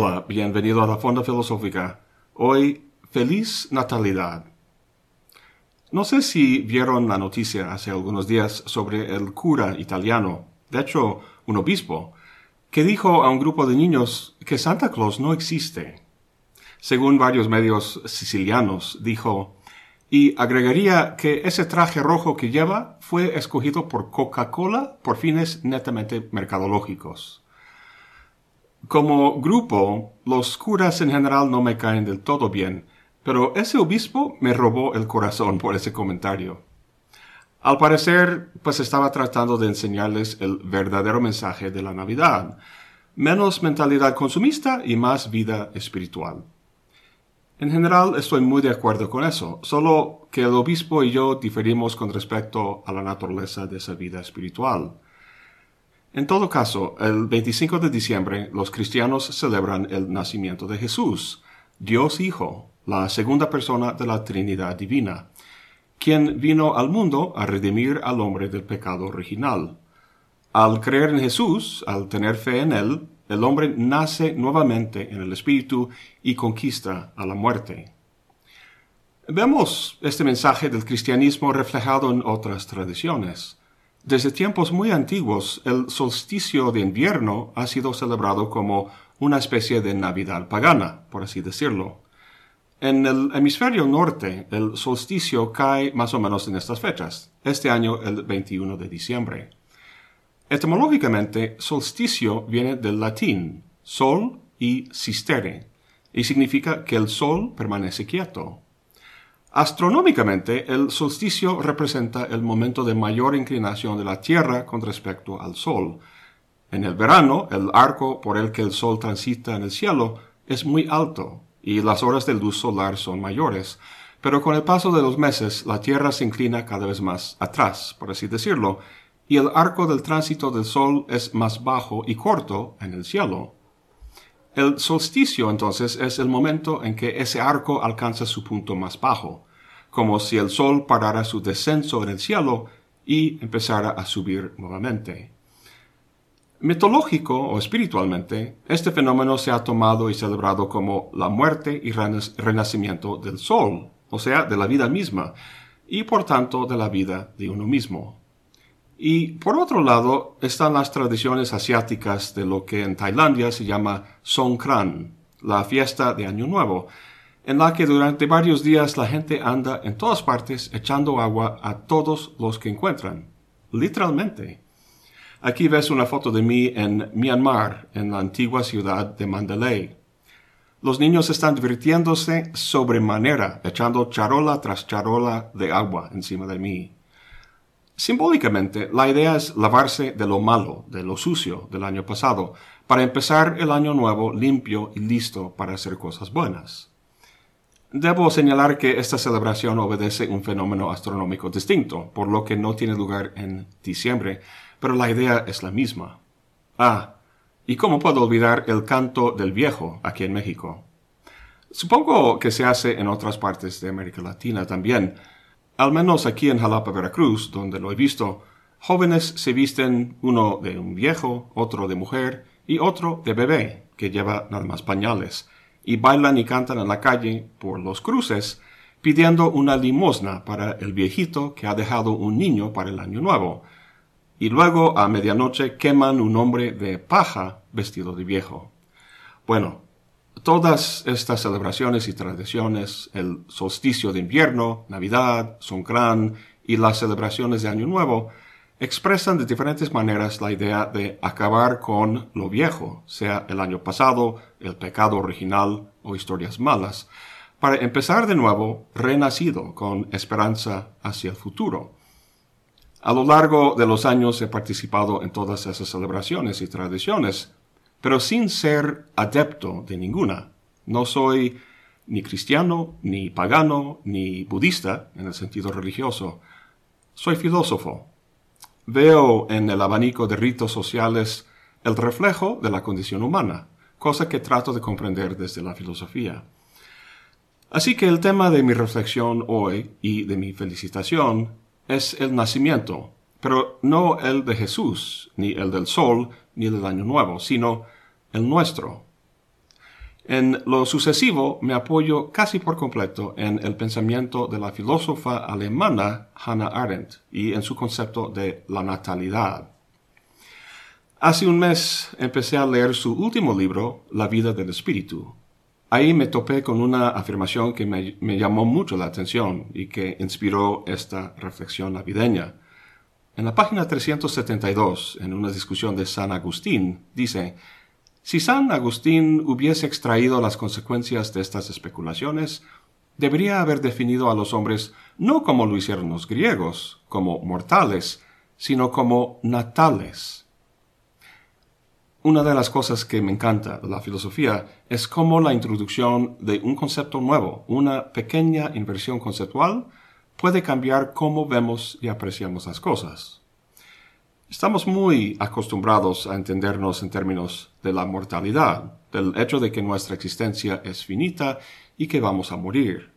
Hola, bienvenido a la Fonda Filosófica. Hoy, feliz Natalidad. No sé si vieron la noticia hace algunos días sobre el cura italiano, de hecho, un obispo, que dijo a un grupo de niños que Santa Claus no existe. Según varios medios sicilianos, dijo, y agregaría que ese traje rojo que lleva fue escogido por Coca-Cola por fines netamente mercadológicos. Como grupo, los curas en general no me caen del todo bien, pero ese obispo me robó el corazón por ese comentario. Al parecer, pues estaba tratando de enseñarles el verdadero mensaje de la Navidad, menos mentalidad consumista y más vida espiritual. En general estoy muy de acuerdo con eso, solo que el obispo y yo diferimos con respecto a la naturaleza de esa vida espiritual. En todo caso, el 25 de diciembre los cristianos celebran el nacimiento de Jesús, Dios Hijo, la segunda persona de la Trinidad Divina, quien vino al mundo a redimir al hombre del pecado original. Al creer en Jesús, al tener fe en Él, el hombre nace nuevamente en el Espíritu y conquista a la muerte. Vemos este mensaje del cristianismo reflejado en otras tradiciones. Desde tiempos muy antiguos, el solsticio de invierno ha sido celebrado como una especie de Navidad pagana, por así decirlo. En el hemisferio norte, el solsticio cae más o menos en estas fechas, este año el 21 de diciembre. Etimológicamente, solsticio viene del latín sol y sistere, y significa que el sol permanece quieto. Astronómicamente, el solsticio representa el momento de mayor inclinación de la Tierra con respecto al Sol. En el verano, el arco por el que el Sol transita en el cielo es muy alto y las horas de luz solar son mayores, pero con el paso de los meses la Tierra se inclina cada vez más atrás, por así decirlo, y el arco del tránsito del Sol es más bajo y corto en el cielo. El solsticio entonces es el momento en que ese arco alcanza su punto más bajo, como si el sol parara su descenso en el cielo y empezara a subir nuevamente. Mitológico o espiritualmente, este fenómeno se ha tomado y celebrado como la muerte y renacimiento del sol, o sea, de la vida misma, y por tanto de la vida de uno mismo. Y por otro lado están las tradiciones asiáticas de lo que en Tailandia se llama Songkran, la fiesta de Año Nuevo, en la que durante varios días la gente anda en todas partes echando agua a todos los que encuentran. Literalmente. Aquí ves una foto de mí en Myanmar, en la antigua ciudad de Mandalay. Los niños están divirtiéndose sobremanera, echando charola tras charola de agua encima de mí. Simbólicamente, la idea es lavarse de lo malo, de lo sucio del año pasado, para empezar el año nuevo limpio y listo para hacer cosas buenas. Debo señalar que esta celebración obedece un fenómeno astronómico distinto, por lo que no tiene lugar en diciembre, pero la idea es la misma. Ah, ¿y cómo puedo olvidar el canto del viejo aquí en México? Supongo que se hace en otras partes de América Latina también, al menos aquí en Jalapa, Veracruz, donde lo he visto, jóvenes se visten uno de un viejo, otro de mujer y otro de bebé, que lleva nada más pañales, y bailan y cantan en la calle por los cruces, pidiendo una limosna para el viejito que ha dejado un niño para el año nuevo, y luego a medianoche queman un hombre de paja vestido de viejo. Bueno, Todas estas celebraciones y tradiciones, el solsticio de invierno, Navidad, Songkran y las celebraciones de Año Nuevo, expresan de diferentes maneras la idea de acabar con lo viejo, sea el año pasado, el pecado original o historias malas, para empezar de nuevo renacido con esperanza hacia el futuro. A lo largo de los años he participado en todas esas celebraciones y tradiciones, pero sin ser adepto de ninguna. No soy ni cristiano, ni pagano, ni budista en el sentido religioso. Soy filósofo. Veo en el abanico de ritos sociales el reflejo de la condición humana, cosa que trato de comprender desde la filosofía. Así que el tema de mi reflexión hoy y de mi felicitación es el nacimiento, pero no el de Jesús, ni el del sol, ni el del año nuevo, sino el nuestro. En lo sucesivo me apoyo casi por completo en el pensamiento de la filósofa alemana Hannah Arendt y en su concepto de la natalidad. Hace un mes empecé a leer su último libro, La vida del espíritu. Ahí me topé con una afirmación que me, me llamó mucho la atención y que inspiró esta reflexión navideña. En la página 372, en una discusión de San Agustín, dice, si San Agustín hubiese extraído las consecuencias de estas especulaciones, debería haber definido a los hombres no como lo hicieron los griegos, como mortales, sino como natales. Una de las cosas que me encanta de la filosofía es cómo la introducción de un concepto nuevo, una pequeña inversión conceptual, puede cambiar cómo vemos y apreciamos las cosas. Estamos muy acostumbrados a entendernos en términos de la mortalidad, del hecho de que nuestra existencia es finita y que vamos a morir.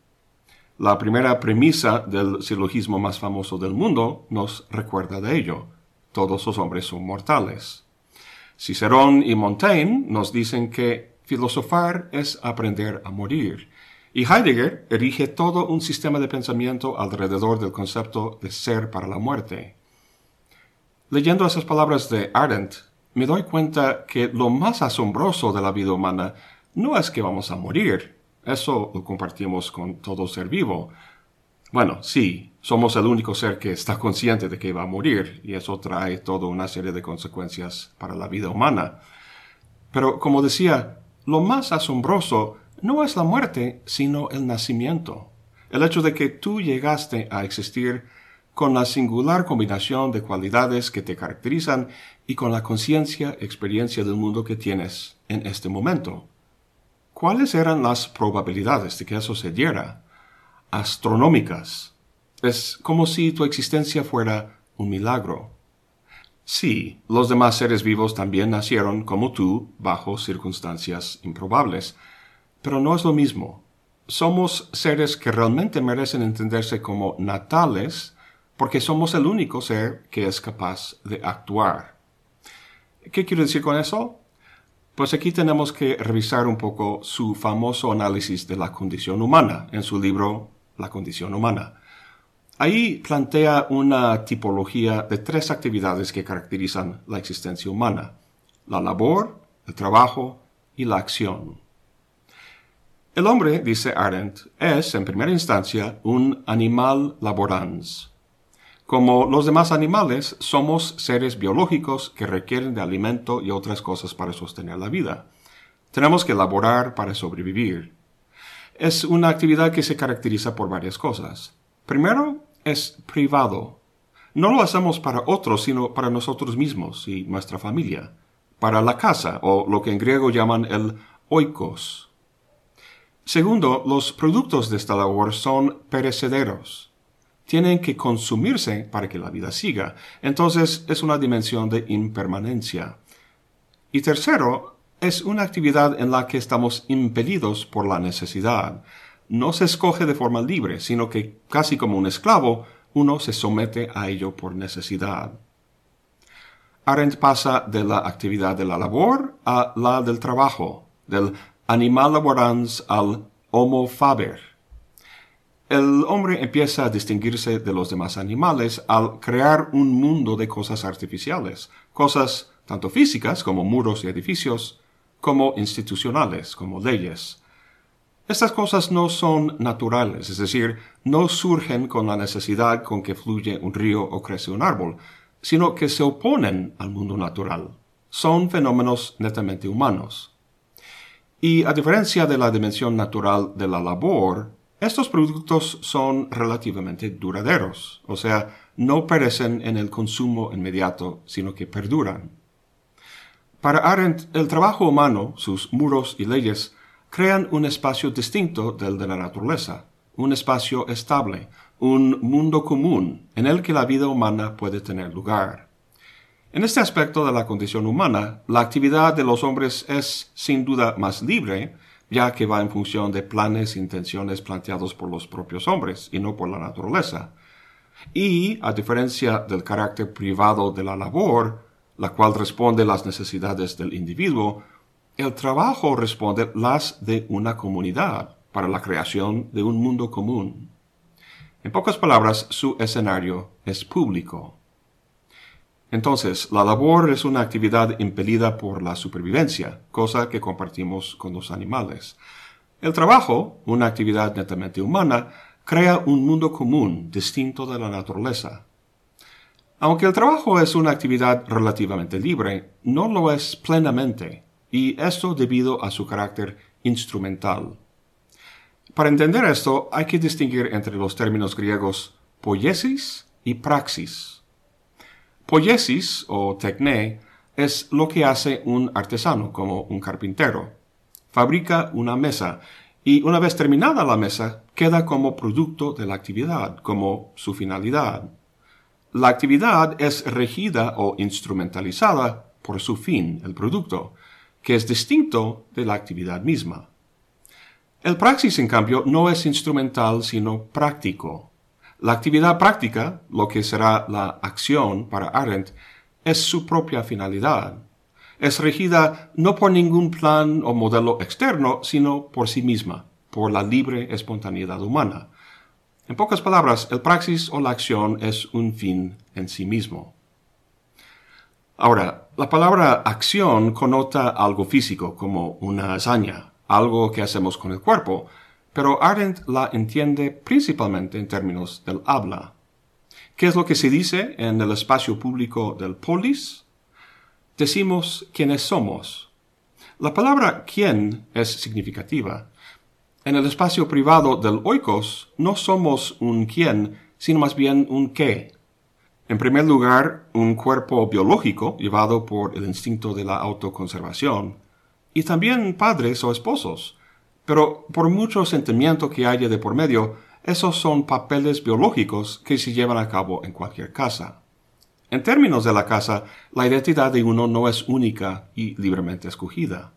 La primera premisa del silogismo más famoso del mundo nos recuerda de ello. Todos los hombres son mortales. Cicerón y Montaigne nos dicen que filosofar es aprender a morir. Y Heidegger erige todo un sistema de pensamiento alrededor del concepto de ser para la muerte. Leyendo esas palabras de Arendt, me doy cuenta que lo más asombroso de la vida humana no es que vamos a morir, eso lo compartimos con todo ser vivo. Bueno, sí, somos el único ser que está consciente de que va a morir, y eso trae toda una serie de consecuencias para la vida humana. Pero, como decía, lo más asombroso no es la muerte, sino el nacimiento. El hecho de que tú llegaste a existir con la singular combinación de cualidades que te caracterizan y con la conciencia, experiencia del mundo que tienes en este momento. ¿Cuáles eran las probabilidades de que eso se? Astronómicas. Es como si tu existencia fuera un milagro. Sí, los demás seres vivos también nacieron como tú bajo circunstancias improbables, pero no es lo mismo. Somos seres que realmente merecen entenderse como natales porque somos el único ser que es capaz de actuar. ¿Qué quiero decir con eso? Pues aquí tenemos que revisar un poco su famoso análisis de la condición humana en su libro La condición humana. Ahí plantea una tipología de tres actividades que caracterizan la existencia humana. La labor, el trabajo y la acción. El hombre, dice Arendt, es, en primera instancia, un animal laborans, como los demás animales, somos seres biológicos que requieren de alimento y otras cosas para sostener la vida. Tenemos que laborar para sobrevivir. Es una actividad que se caracteriza por varias cosas. Primero, es privado. No lo hacemos para otros, sino para nosotros mismos y nuestra familia. Para la casa, o lo que en griego llaman el oikos. Segundo, los productos de esta labor son perecederos tienen que consumirse para que la vida siga. Entonces es una dimensión de impermanencia. Y tercero, es una actividad en la que estamos impedidos por la necesidad. No se escoge de forma libre, sino que casi como un esclavo, uno se somete a ello por necesidad. Arendt pasa de la actividad de la labor a la del trabajo, del animal laborans al homo faber el hombre empieza a distinguirse de los demás animales al crear un mundo de cosas artificiales, cosas tanto físicas como muros y edificios, como institucionales, como leyes. Estas cosas no son naturales, es decir, no surgen con la necesidad con que fluye un río o crece un árbol, sino que se oponen al mundo natural. Son fenómenos netamente humanos. Y a diferencia de la dimensión natural de la labor, estos productos son relativamente duraderos, o sea, no perecen en el consumo inmediato, sino que perduran. Para Arendt, el trabajo humano, sus muros y leyes, crean un espacio distinto del de la naturaleza, un espacio estable, un mundo común en el que la vida humana puede tener lugar. En este aspecto de la condición humana, la actividad de los hombres es, sin duda, más libre, ya que va en función de planes e intenciones planteados por los propios hombres y no por la naturaleza. Y, a diferencia del carácter privado de la labor, la cual responde las necesidades del individuo, El trabajo responde las de una comunidad para la creación de un mundo común. En pocas palabras, su escenario es público. Entonces, la labor es una actividad impelida por la supervivencia, cosa que compartimos con los animales. El trabajo, una actividad netamente humana, crea un mundo común distinto de la naturaleza. Aunque el trabajo es una actividad relativamente libre, no lo es plenamente, y esto debido a su carácter instrumental. Para entender esto hay que distinguir entre los términos griegos poiesis y praxis. Poiesis o techne es lo que hace un artesano como un carpintero. Fabrica una mesa y una vez terminada la mesa queda como producto de la actividad, como su finalidad. La actividad es regida o instrumentalizada por su fin, el producto, que es distinto de la actividad misma. El praxis, en cambio, no es instrumental, sino práctico. La actividad práctica, lo que será la acción para Arendt, es su propia finalidad. Es regida no por ningún plan o modelo externo, sino por sí misma, por la libre espontaneidad humana. En pocas palabras, el praxis o la acción es un fin en sí mismo. Ahora, la palabra acción conota algo físico, como una hazaña, algo que hacemos con el cuerpo, pero Arendt la entiende principalmente en términos del habla. ¿Qué es lo que se dice en el espacio público del polis? Decimos quiénes somos. La palabra quién es significativa. En el espacio privado del oikos no somos un quién, sino más bien un qué. En primer lugar, un cuerpo biológico llevado por el instinto de la autoconservación y también padres o esposos. Pero por mucho sentimiento que haya de por medio, esos son papeles biológicos que se llevan a cabo en cualquier casa. En términos de la casa, la identidad de uno no es única y libremente escogida.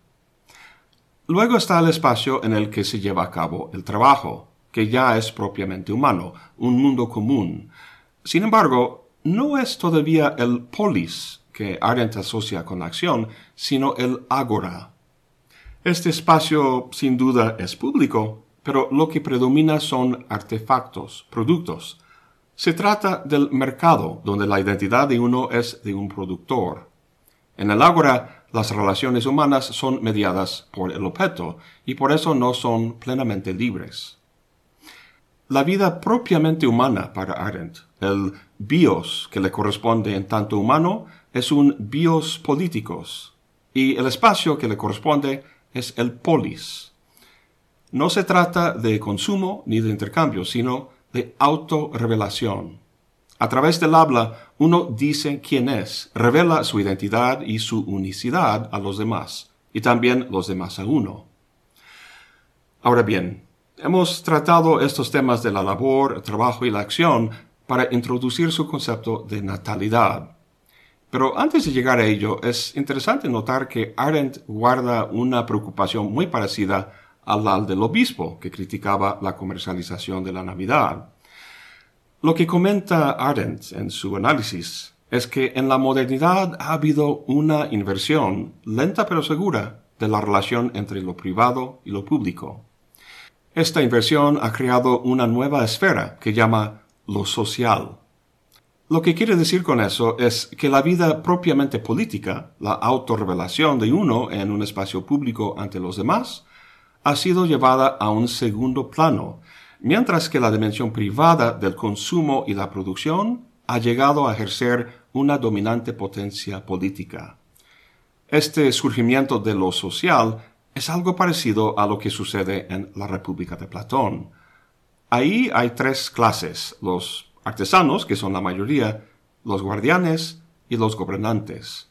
Luego está el espacio en el que se lleva a cabo el trabajo, que ya es propiamente humano, un mundo común. Sin embargo, no es todavía el polis que Arendt asocia con la acción, sino el agora, este espacio sin duda es público, pero lo que predomina son artefactos, productos. Se trata del mercado, donde la identidad de uno es de un productor. En el ágora, las relaciones humanas son mediadas por el objeto y por eso no son plenamente libres. La vida propiamente humana para Arendt, el bios que le corresponde en tanto humano, es un bios políticos, y el espacio que le corresponde es el polis. No se trata de consumo ni de intercambio, sino de autorrevelación. A través del habla, uno dice quién es, revela su identidad y su unicidad a los demás, y también los demás a uno. Ahora bien, hemos tratado estos temas de la labor, el trabajo y la acción para introducir su concepto de natalidad, pero antes de llegar a ello, es interesante notar que Arendt guarda una preocupación muy parecida a la del obispo, que criticaba la comercialización de la Navidad. Lo que comenta Arendt en su análisis es que en la modernidad ha habido una inversión, lenta pero segura, de la relación entre lo privado y lo público. Esta inversión ha creado una nueva esfera que llama lo social, lo que quiere decir con eso es que la vida propiamente política, la autorrevelación de uno en un espacio público ante los demás, ha sido llevada a un segundo plano, mientras que la dimensión privada del consumo y la producción ha llegado a ejercer una dominante potencia política. Este surgimiento de lo social es algo parecido a lo que sucede en la República de Platón. Ahí hay tres clases, los artesanos, que son la mayoría, los guardianes y los gobernantes.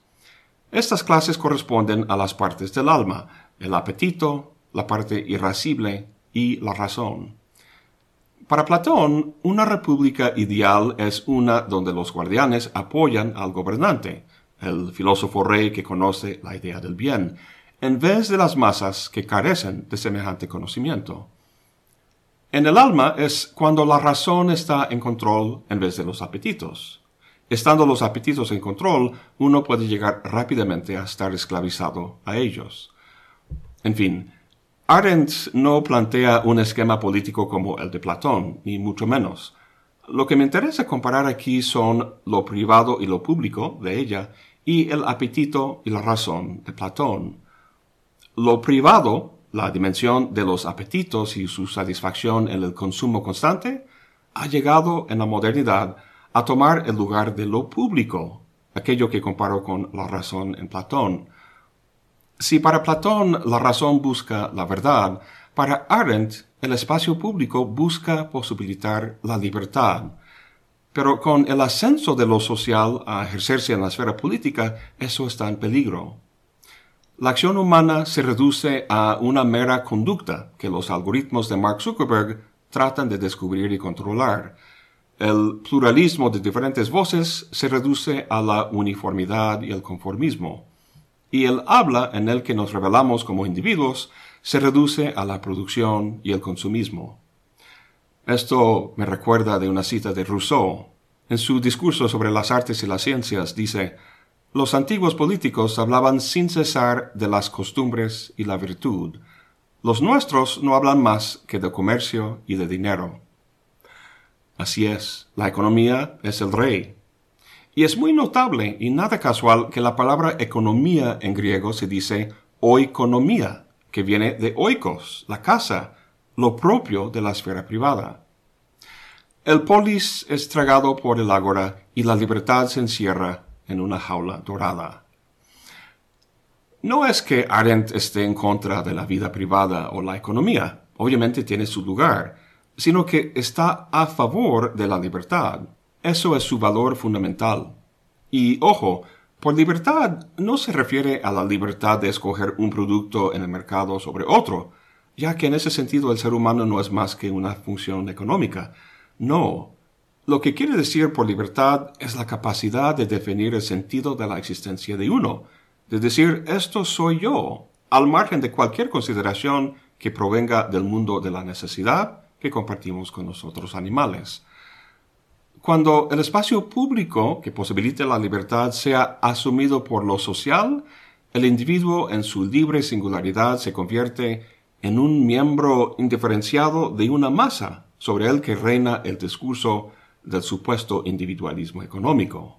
Estas clases corresponden a las partes del alma, el apetito, la parte irascible y la razón. Para Platón, una república ideal es una donde los guardianes apoyan al gobernante, el filósofo rey que conoce la idea del bien, en vez de las masas que carecen de semejante conocimiento. En el alma es cuando la razón está en control en vez de los apetitos. Estando los apetitos en control, uno puede llegar rápidamente a estar esclavizado a ellos. En fin, Arendt no plantea un esquema político como el de Platón, ni mucho menos. Lo que me interesa comparar aquí son lo privado y lo público de ella y el apetito y la razón de Platón. Lo privado, la dimensión de los apetitos y su satisfacción en el consumo constante, ha llegado en la modernidad a tomar el lugar de lo público, aquello que comparo con la razón en Platón. Si para Platón la razón busca la verdad, para Arendt el espacio público busca posibilitar la libertad. Pero con el ascenso de lo social a ejercerse en la esfera política, eso está en peligro. La acción humana se reduce a una mera conducta que los algoritmos de Mark Zuckerberg tratan de descubrir y controlar. El pluralismo de diferentes voces se reduce a la uniformidad y el conformismo y el habla en el que nos revelamos como individuos se reduce a la producción y el consumismo. Esto me recuerda de una cita de Rousseau. En su discurso sobre las artes y las ciencias dice, los antiguos políticos hablaban sin cesar de las costumbres y la virtud. Los nuestros no hablan más que de comercio y de dinero. Así es, la economía es el rey, y es muy notable y nada casual que la palabra economía en griego se dice oikonomía, que viene de oikos, la casa, lo propio de la esfera privada. El polis es tragado por el ágora y la libertad se encierra en una jaula dorada. No es que Arendt esté en contra de la vida privada o la economía, obviamente tiene su lugar, sino que está a favor de la libertad. Eso es su valor fundamental. Y ojo, por libertad no se refiere a la libertad de escoger un producto en el mercado sobre otro, ya que en ese sentido el ser humano no es más que una función económica. No. Lo que quiere decir por libertad es la capacidad de definir el sentido de la existencia de uno, de decir esto soy yo, al margen de cualquier consideración que provenga del mundo de la necesidad que compartimos con los otros animales. Cuando el espacio público que posibilite la libertad sea asumido por lo social, el individuo en su libre singularidad se convierte en un miembro indiferenciado de una masa sobre el que reina el discurso del supuesto individualismo económico.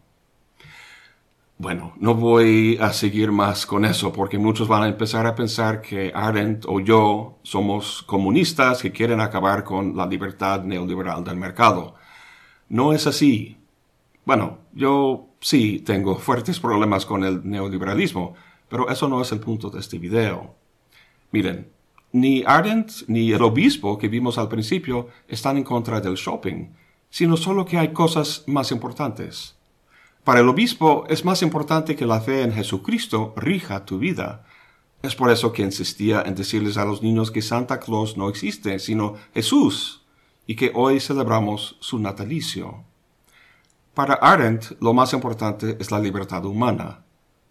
Bueno, no voy a seguir más con eso porque muchos van a empezar a pensar que Arendt o yo somos comunistas que quieren acabar con la libertad neoliberal del mercado. No es así. Bueno, yo sí tengo fuertes problemas con el neoliberalismo, pero eso no es el punto de este video. Miren, ni Arendt ni el obispo que vimos al principio están en contra del shopping, sino solo que hay cosas más importantes. Para el obispo es más importante que la fe en Jesucristo rija tu vida. Es por eso que insistía en decirles a los niños que Santa Claus no existe, sino Jesús, y que hoy celebramos su natalicio. Para Arendt lo más importante es la libertad humana.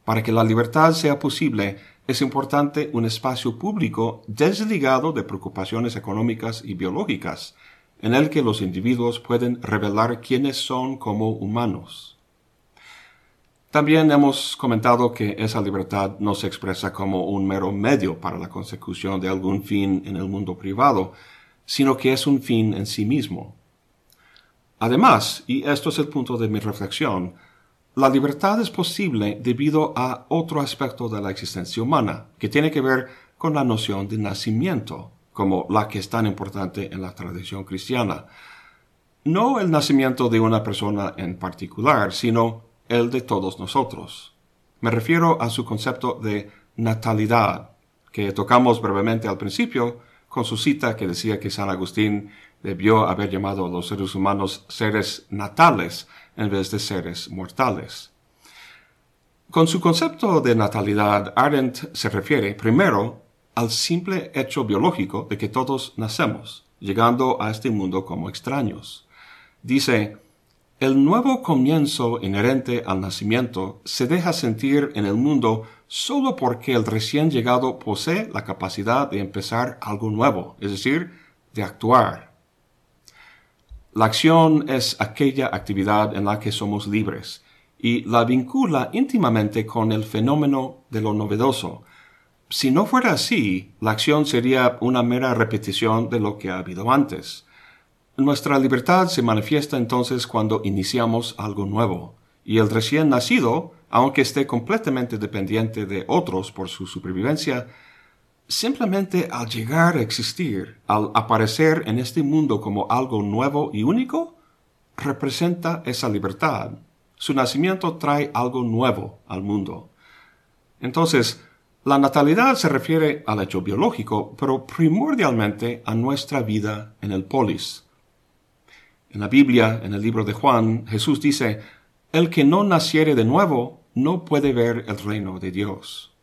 Para que la libertad sea posible, es importante un espacio público desligado de preocupaciones económicas y biológicas, en el que los individuos pueden revelar quiénes son como humanos. También hemos comentado que esa libertad no se expresa como un mero medio para la consecución de algún fin en el mundo privado, sino que es un fin en sí mismo. Además, y esto es el punto de mi reflexión, la libertad es posible debido a otro aspecto de la existencia humana, que tiene que ver con la noción de nacimiento, como la que es tan importante en la tradición cristiana. No el nacimiento de una persona en particular, sino el de todos nosotros. Me refiero a su concepto de natalidad, que tocamos brevemente al principio, con su cita que decía que San Agustín debió haber llamado a los seres humanos seres natales en vez de seres mortales. Con su concepto de natalidad, Arendt se refiere primero al simple hecho biológico de que todos nacemos, llegando a este mundo como extraños. Dice, el nuevo comienzo inherente al nacimiento se deja sentir en el mundo solo porque el recién llegado posee la capacidad de empezar algo nuevo, es decir, de actuar. La acción es aquella actividad en la que somos libres y la vincula íntimamente con el fenómeno de lo novedoso. Si no fuera así, la acción sería una mera repetición de lo que ha habido antes. Nuestra libertad se manifiesta entonces cuando iniciamos algo nuevo, y el recién nacido, aunque esté completamente dependiente de otros por su supervivencia, simplemente al llegar a existir, al aparecer en este mundo como algo nuevo y único, representa esa libertad. Su nacimiento trae algo nuevo al mundo. Entonces, la natalidad se refiere al hecho biológico, pero primordialmente a nuestra vida en el polis. En la Biblia, en el libro de Juan, Jesús dice, El que no naciere de nuevo no puede ver el reino de Dios.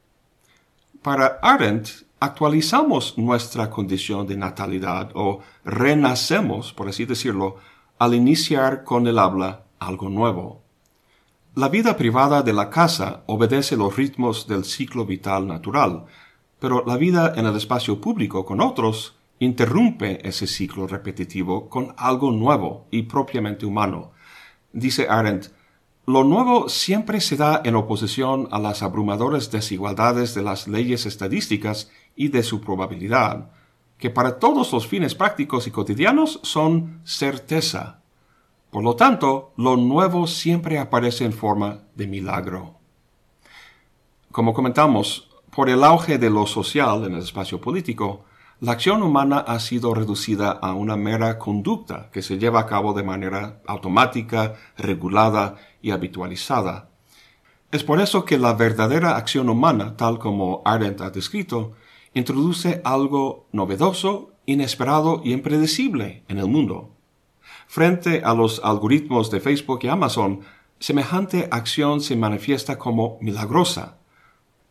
Para Arendt, actualizamos nuestra condición de natalidad o renacemos, por así decirlo, al iniciar con el habla algo nuevo. La vida privada de la casa obedece los ritmos del ciclo vital natural, pero la vida en el espacio público con otros interrumpe ese ciclo repetitivo con algo nuevo y propiamente humano. Dice Arendt, lo nuevo siempre se da en oposición a las abrumadoras desigualdades de las leyes estadísticas y de su probabilidad, que para todos los fines prácticos y cotidianos son certeza. Por lo tanto, lo nuevo siempre aparece en forma de milagro. Como comentamos, por el auge de lo social en el espacio político, la acción humana ha sido reducida a una mera conducta que se lleva a cabo de manera automática, regulada y habitualizada. Es por eso que la verdadera acción humana, tal como Arendt ha descrito, introduce algo novedoso, inesperado y impredecible en el mundo. Frente a los algoritmos de Facebook y Amazon, semejante acción se manifiesta como milagrosa.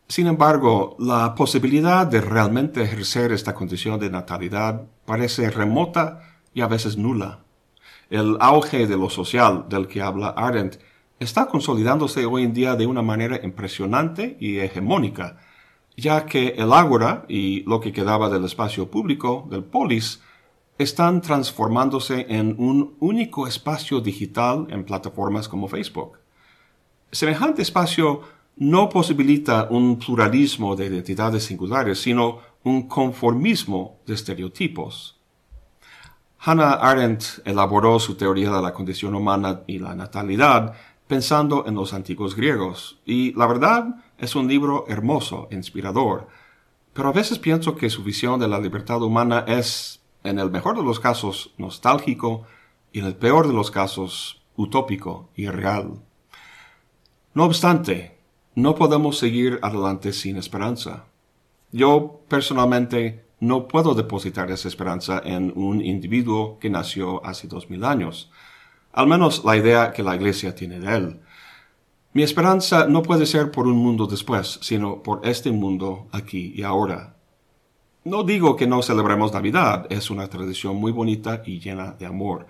Sin embargo, la posibilidad de realmente ejercer esta condición de natalidad parece remota y a veces nula. El auge de lo social del que habla Arendt está consolidándose hoy en día de una manera impresionante y hegemónica, ya que el ágora y lo que quedaba del espacio público, del polis, están transformándose en un único espacio digital en plataformas como Facebook. Semejante espacio no posibilita un pluralismo de identidades singulares, sino un conformismo de estereotipos. Hannah Arendt elaboró su teoría de la condición humana y la natalidad pensando en los antiguos griegos, y la verdad es un libro hermoso, inspirador, pero a veces pienso que su visión de la libertad humana es, en el mejor de los casos, nostálgico y en el peor de los casos, utópico y real. No obstante, no podemos seguir adelante sin esperanza. Yo, personalmente, no puedo depositar esa esperanza en un individuo que nació hace dos mil años al menos la idea que la Iglesia tiene de él. Mi esperanza no puede ser por un mundo después, sino por este mundo aquí y ahora. No digo que no celebremos Navidad, es una tradición muy bonita y llena de amor.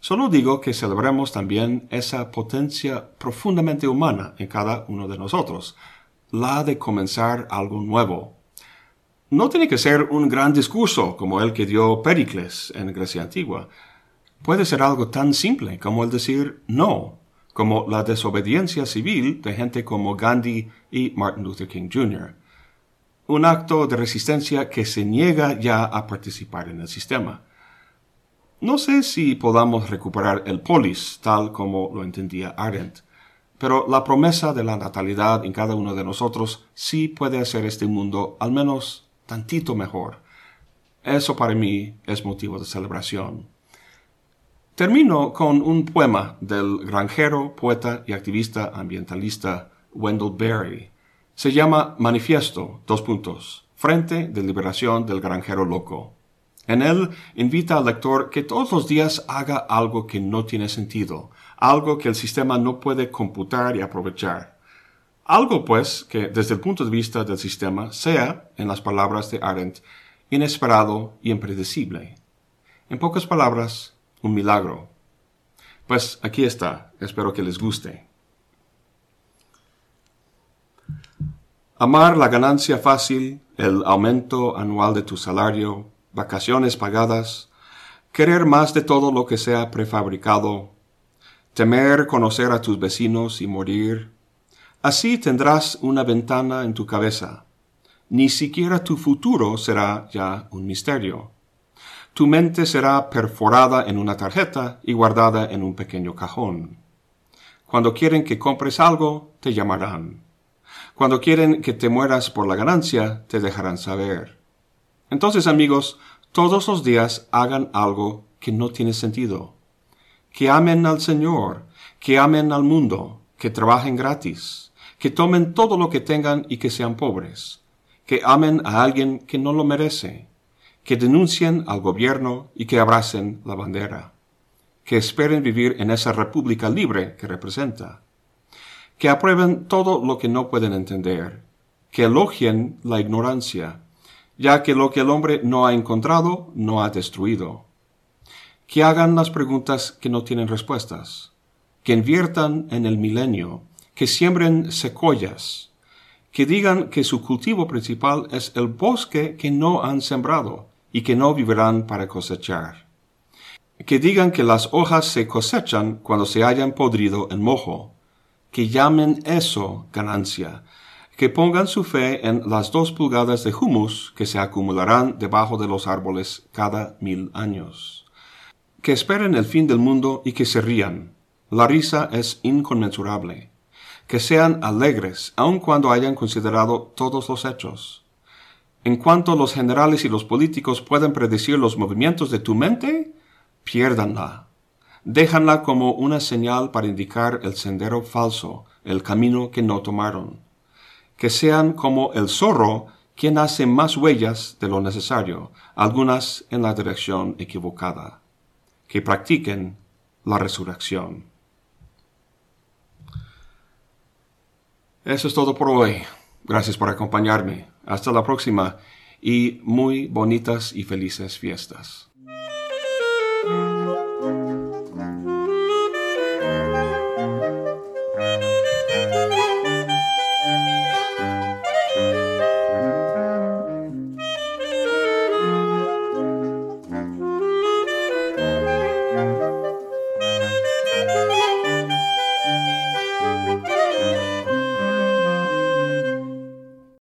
Solo digo que celebremos también esa potencia profundamente humana en cada uno de nosotros, la de comenzar algo nuevo. No tiene que ser un gran discurso como el que dio Pericles en Grecia antigua puede ser algo tan simple como el decir no, como la desobediencia civil de gente como Gandhi y Martin Luther King Jr. Un acto de resistencia que se niega ya a participar en el sistema. No sé si podamos recuperar el polis tal como lo entendía Arendt, pero la promesa de la natalidad en cada uno de nosotros sí puede hacer este mundo al menos tantito mejor. Eso para mí es motivo de celebración. Termino con un poema del granjero, poeta y activista ambientalista Wendell Berry. Se llama Manifiesto, dos puntos, Frente de Liberación del Granjero Loco. En él invita al lector que todos los días haga algo que no tiene sentido, algo que el sistema no puede computar y aprovechar. Algo, pues, que desde el punto de vista del sistema sea, en las palabras de Arendt, inesperado y impredecible. En pocas palabras, un milagro. Pues aquí está, espero que les guste. Amar la ganancia fácil, el aumento anual de tu salario, vacaciones pagadas, querer más de todo lo que sea prefabricado, temer conocer a tus vecinos y morir. Así tendrás una ventana en tu cabeza. ni siquiera tu futuro será ya un misterio. Tu mente será perforada en una tarjeta y guardada en un pequeño cajón. Cuando quieren que compres algo, te llamarán. Cuando quieren que te mueras por la ganancia, te dejarán saber. Entonces, amigos, todos los días hagan algo que no tiene sentido. Que amen al Señor, que amen al mundo, que trabajen gratis, que tomen todo lo que tengan y que sean pobres, que amen a alguien que no lo merece, que denuncien al gobierno y que abracen la bandera, que esperen vivir en esa república libre que representa, que aprueben todo lo que no pueden entender, que elogien la ignorancia, ya que lo que el hombre no ha encontrado no ha destruido, que hagan las preguntas que no tienen respuestas, que inviertan en el milenio, que siembren secoyas, que digan que su cultivo principal es el bosque que no han sembrado y que no vivirán para cosechar. Que digan que las hojas se cosechan cuando se hayan podrido en mojo, que llamen eso ganancia, que pongan su fe en las dos pulgadas de humus que se acumularán debajo de los árboles cada mil años. Que esperen el fin del mundo y que se rían. La risa es inconmensurable que sean alegres, aun cuando hayan considerado todos los hechos. En cuanto los generales y los políticos pueden predecir los movimientos de tu mente, piérdanla. Déjanla como una señal para indicar el sendero falso, el camino que no tomaron. Que sean como el zorro, quien hace más huellas de lo necesario, algunas en la dirección equivocada. Que practiquen la resurrección. Eso es todo por hoy. Gracias por acompañarme. Hasta la próxima y muy bonitas y felices fiestas.